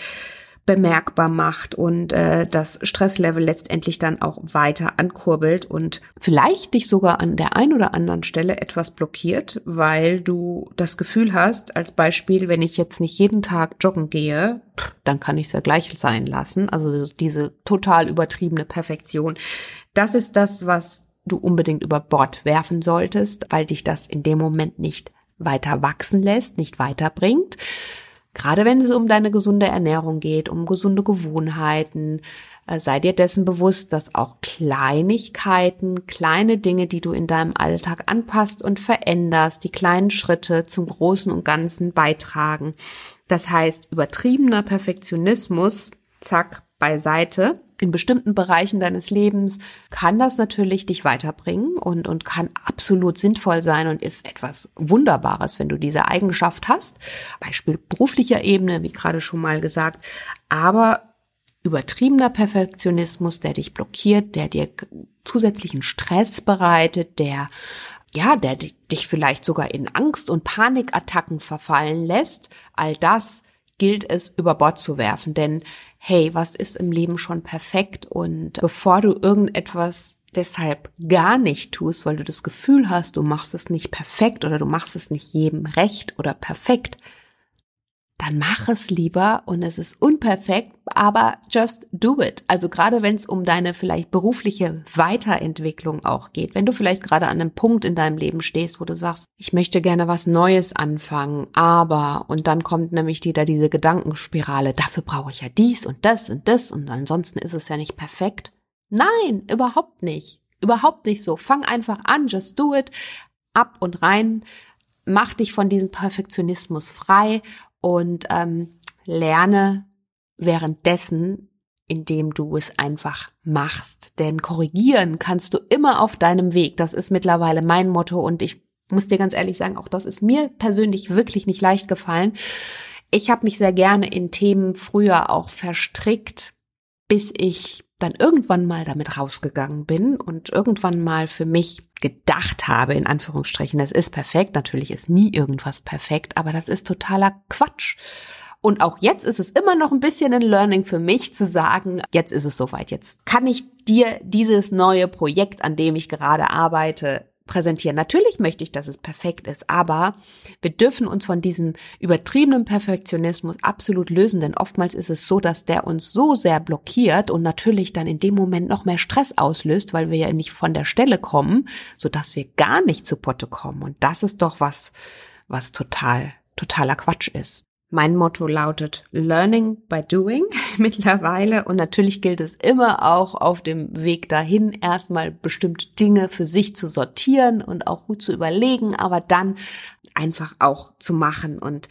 bemerkbar macht und äh, das Stresslevel letztendlich dann auch weiter ankurbelt und vielleicht dich sogar an der ein oder anderen Stelle etwas blockiert, weil du das Gefühl hast, als Beispiel, wenn ich jetzt nicht jeden Tag joggen gehe, dann kann ich es ja gleich sein lassen. Also diese total übertriebene Perfektion. Das ist das, was du unbedingt über Bord werfen solltest, weil dich das in dem Moment nicht weiter wachsen lässt, nicht weiterbringt. Gerade wenn es um deine gesunde Ernährung geht, um gesunde Gewohnheiten, äh, sei dir dessen bewusst, dass auch Kleinigkeiten, kleine Dinge, die du in deinem Alltag anpasst und veränderst, die kleinen Schritte zum Großen und Ganzen beitragen. Das heißt, übertriebener Perfektionismus, zack, beiseite. In bestimmten Bereichen deines Lebens kann das natürlich dich weiterbringen und, und kann absolut sinnvoll sein und ist etwas Wunderbares, wenn du diese Eigenschaft hast. Beispiel beruflicher Ebene, wie gerade schon mal gesagt. Aber übertriebener Perfektionismus, der dich blockiert, der dir zusätzlichen Stress bereitet, der ja, der dich vielleicht sogar in Angst und Panikattacken verfallen lässt, all das gilt es über Bord zu werfen, denn hey, was ist im Leben schon perfekt? Und bevor du irgendetwas deshalb gar nicht tust, weil du das Gefühl hast, du machst es nicht perfekt oder du machst es nicht jedem recht oder perfekt, dann mach es lieber und es ist unperfekt, aber just do it. Also gerade wenn es um deine vielleicht berufliche Weiterentwicklung auch geht, wenn du vielleicht gerade an einem Punkt in deinem Leben stehst, wo du sagst, ich möchte gerne was Neues anfangen, aber und dann kommt nämlich wieder diese Gedankenspirale, dafür brauche ich ja dies und das und das und ansonsten ist es ja nicht perfekt. Nein, überhaupt nicht. Überhaupt nicht so. Fang einfach an, just do it, ab und rein, mach dich von diesem Perfektionismus frei und ähm, lerne währenddessen, indem du es einfach machst. Denn korrigieren kannst du immer auf deinem Weg. Das ist mittlerweile mein Motto und ich muss dir ganz ehrlich sagen, auch das ist mir persönlich wirklich nicht leicht gefallen. Ich habe mich sehr gerne in Themen früher auch verstrickt, bis ich dann irgendwann mal damit rausgegangen bin und irgendwann mal für mich gedacht habe, in Anführungsstrichen, es ist perfekt. Natürlich ist nie irgendwas perfekt, aber das ist totaler Quatsch. Und auch jetzt ist es immer noch ein bisschen ein Learning für mich zu sagen, jetzt ist es soweit, jetzt kann ich dir dieses neue Projekt, an dem ich gerade arbeite, präsentieren. Natürlich möchte ich, dass es perfekt ist, aber wir dürfen uns von diesem übertriebenen Perfektionismus absolut lösen, denn oftmals ist es so, dass der uns so sehr blockiert und natürlich dann in dem Moment noch mehr Stress auslöst, weil wir ja nicht von der Stelle kommen, so dass wir gar nicht zu Potte kommen. Und das ist doch was, was total, totaler Quatsch ist. Mein Motto lautet Learning by Doing mittlerweile und natürlich gilt es immer auch auf dem Weg dahin erstmal bestimmte Dinge für sich zu sortieren und auch gut zu überlegen, aber dann einfach auch zu machen und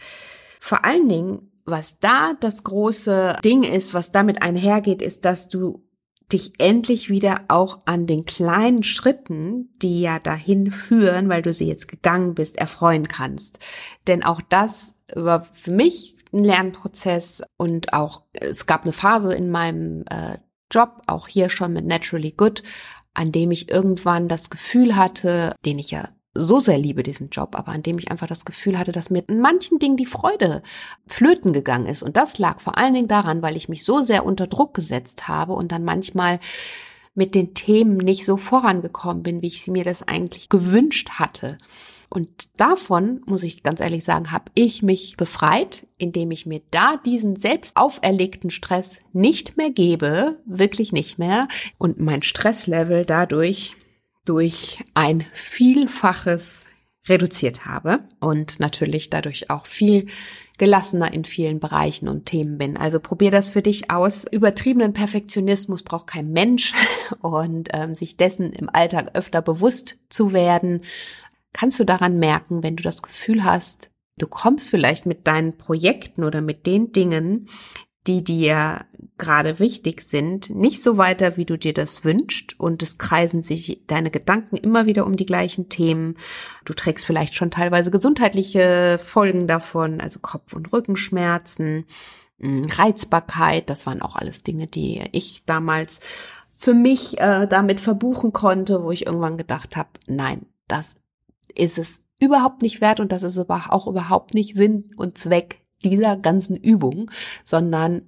vor allen Dingen, was da das große Ding ist, was damit einhergeht, ist, dass du dich endlich wieder auch an den kleinen Schritten, die ja dahin führen, weil du sie jetzt gegangen bist, erfreuen kannst. Denn auch das war für mich ein Lernprozess und auch es gab eine Phase in meinem äh, Job, auch hier schon mit Naturally Good, an dem ich irgendwann das Gefühl hatte, den ich ja so sehr liebe, diesen Job, aber an dem ich einfach das Gefühl hatte, dass mir in manchen Dingen die Freude flöten gegangen ist. Und das lag vor allen Dingen daran, weil ich mich so sehr unter Druck gesetzt habe und dann manchmal mit den Themen nicht so vorangekommen bin, wie ich sie mir das eigentlich gewünscht hatte. Und davon, muss ich ganz ehrlich sagen, habe ich mich befreit, indem ich mir da diesen selbst auferlegten Stress nicht mehr gebe, wirklich nicht mehr, und mein Stresslevel dadurch durch ein Vielfaches reduziert habe und natürlich dadurch auch viel gelassener in vielen Bereichen und Themen bin. Also probier das für dich aus. Übertriebenen Perfektionismus braucht kein Mensch und ähm, sich dessen im Alltag öfter bewusst zu werden kannst du daran merken, wenn du das Gefühl hast, du kommst vielleicht mit deinen Projekten oder mit den Dingen, die dir gerade wichtig sind, nicht so weiter, wie du dir das wünschst und es kreisen sich deine Gedanken immer wieder um die gleichen Themen. Du trägst vielleicht schon teilweise gesundheitliche Folgen davon, also Kopf- und Rückenschmerzen, hm, Reizbarkeit, das waren auch alles Dinge, die ich damals für mich äh, damit verbuchen konnte, wo ich irgendwann gedacht habe, nein, das ist es überhaupt nicht wert und das ist auch überhaupt nicht Sinn und Zweck dieser ganzen Übung, sondern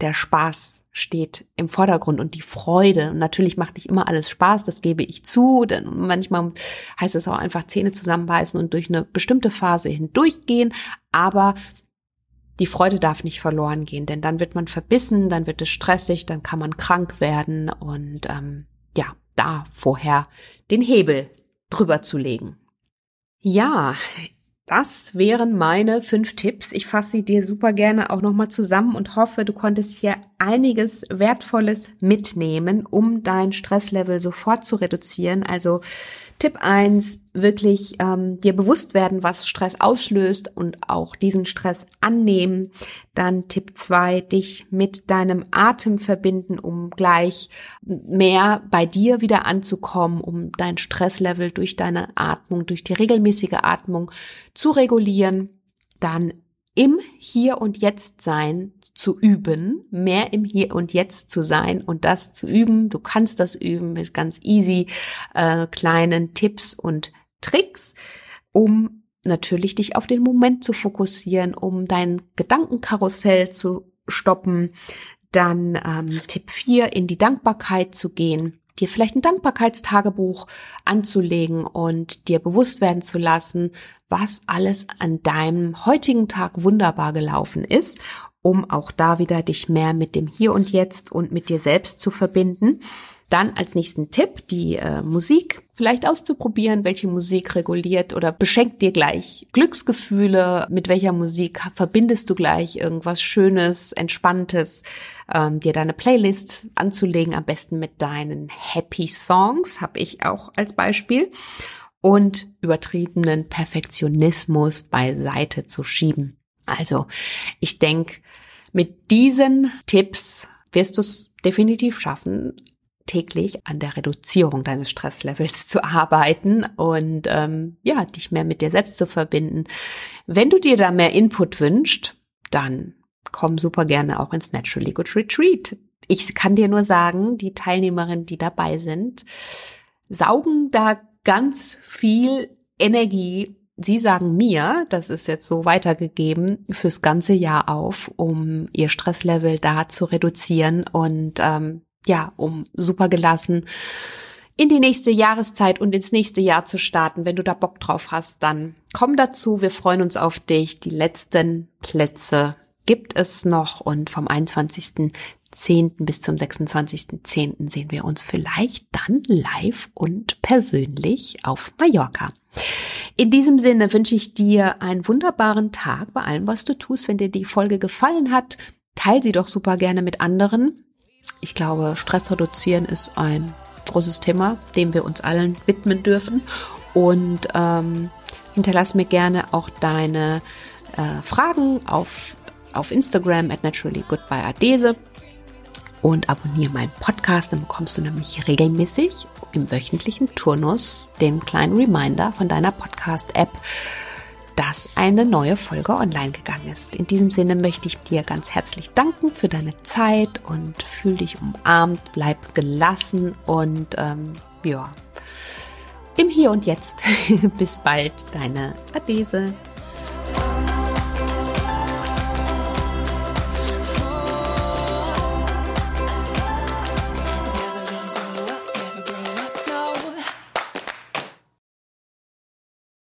der Spaß steht im Vordergrund und die Freude. Und natürlich macht nicht immer alles Spaß, das gebe ich zu, denn manchmal heißt es auch einfach Zähne zusammenbeißen und durch eine bestimmte Phase hindurchgehen, aber die Freude darf nicht verloren gehen, denn dann wird man verbissen, dann wird es stressig, dann kann man krank werden und ähm, ja, da vorher den Hebel drüber zu legen. Ja, das wären meine fünf Tipps. Ich fasse sie dir super gerne auch nochmal zusammen und hoffe, du konntest hier einiges Wertvolles mitnehmen, um dein Stresslevel sofort zu reduzieren. Also Tipp eins wirklich ähm, dir bewusst werden, was Stress auslöst und auch diesen Stress annehmen. Dann Tipp zwei dich mit deinem Atem verbinden, um gleich mehr bei dir wieder anzukommen, um dein Stresslevel durch deine Atmung, durch die regelmäßige Atmung zu regulieren. Dann im Hier und Jetzt sein zu üben, mehr im Hier und Jetzt zu sein und das zu üben. Du kannst das üben mit ganz easy äh, kleinen Tipps und Tricks, um natürlich dich auf den Moment zu fokussieren, um dein Gedankenkarussell zu stoppen. Dann ähm, Tipp 4, in die Dankbarkeit zu gehen dir vielleicht ein Dankbarkeitstagebuch anzulegen und dir bewusst werden zu lassen, was alles an deinem heutigen Tag wunderbar gelaufen ist, um auch da wieder dich mehr mit dem Hier und Jetzt und mit dir selbst zu verbinden. Dann als nächsten Tipp die äh, Musik vielleicht auszuprobieren, welche Musik reguliert oder beschenkt dir gleich Glücksgefühle, mit welcher Musik verbindest du gleich irgendwas Schönes, Entspanntes, ähm, dir deine Playlist anzulegen, am besten mit deinen Happy Songs, habe ich auch als Beispiel, und übertriebenen Perfektionismus beiseite zu schieben. Also ich denke, mit diesen Tipps wirst du es definitiv schaffen, täglich an der Reduzierung deines Stresslevels zu arbeiten und ähm, ja, dich mehr mit dir selbst zu verbinden. Wenn du dir da mehr Input wünscht, dann komm super gerne auch ins Naturally Good Retreat. Ich kann dir nur sagen, die Teilnehmerinnen, die dabei sind, saugen da ganz viel Energie Sie sagen mir, das ist jetzt so weitergegeben, fürs ganze Jahr auf, um ihr Stresslevel da zu reduzieren und ähm, ja, um super gelassen in die nächste Jahreszeit und ins nächste Jahr zu starten. Wenn du da Bock drauf hast, dann komm dazu. Wir freuen uns auf dich. Die letzten Plätze gibt es noch und vom 21.10. bis zum 26.10. sehen wir uns vielleicht dann live und persönlich auf Mallorca. In diesem Sinne wünsche ich dir einen wunderbaren Tag bei allem, was du tust. Wenn dir die Folge gefallen hat, teil sie doch super gerne mit anderen. Ich glaube, Stress reduzieren ist ein großes Thema, dem wir uns allen widmen dürfen. Und ähm, hinterlass mir gerne auch deine äh, Fragen auf, auf Instagram at naturallygoodbyeadese und abonniere meinen Podcast, dann bekommst du nämlich regelmäßig im wöchentlichen Turnus den kleinen Reminder von deiner Podcast-App dass eine neue Folge online gegangen ist. In diesem Sinne möchte ich dir ganz herzlich danken für deine Zeit und fühl dich umarmt, bleib gelassen und ähm, ja, im Hier und Jetzt. Bis bald, deine Adese.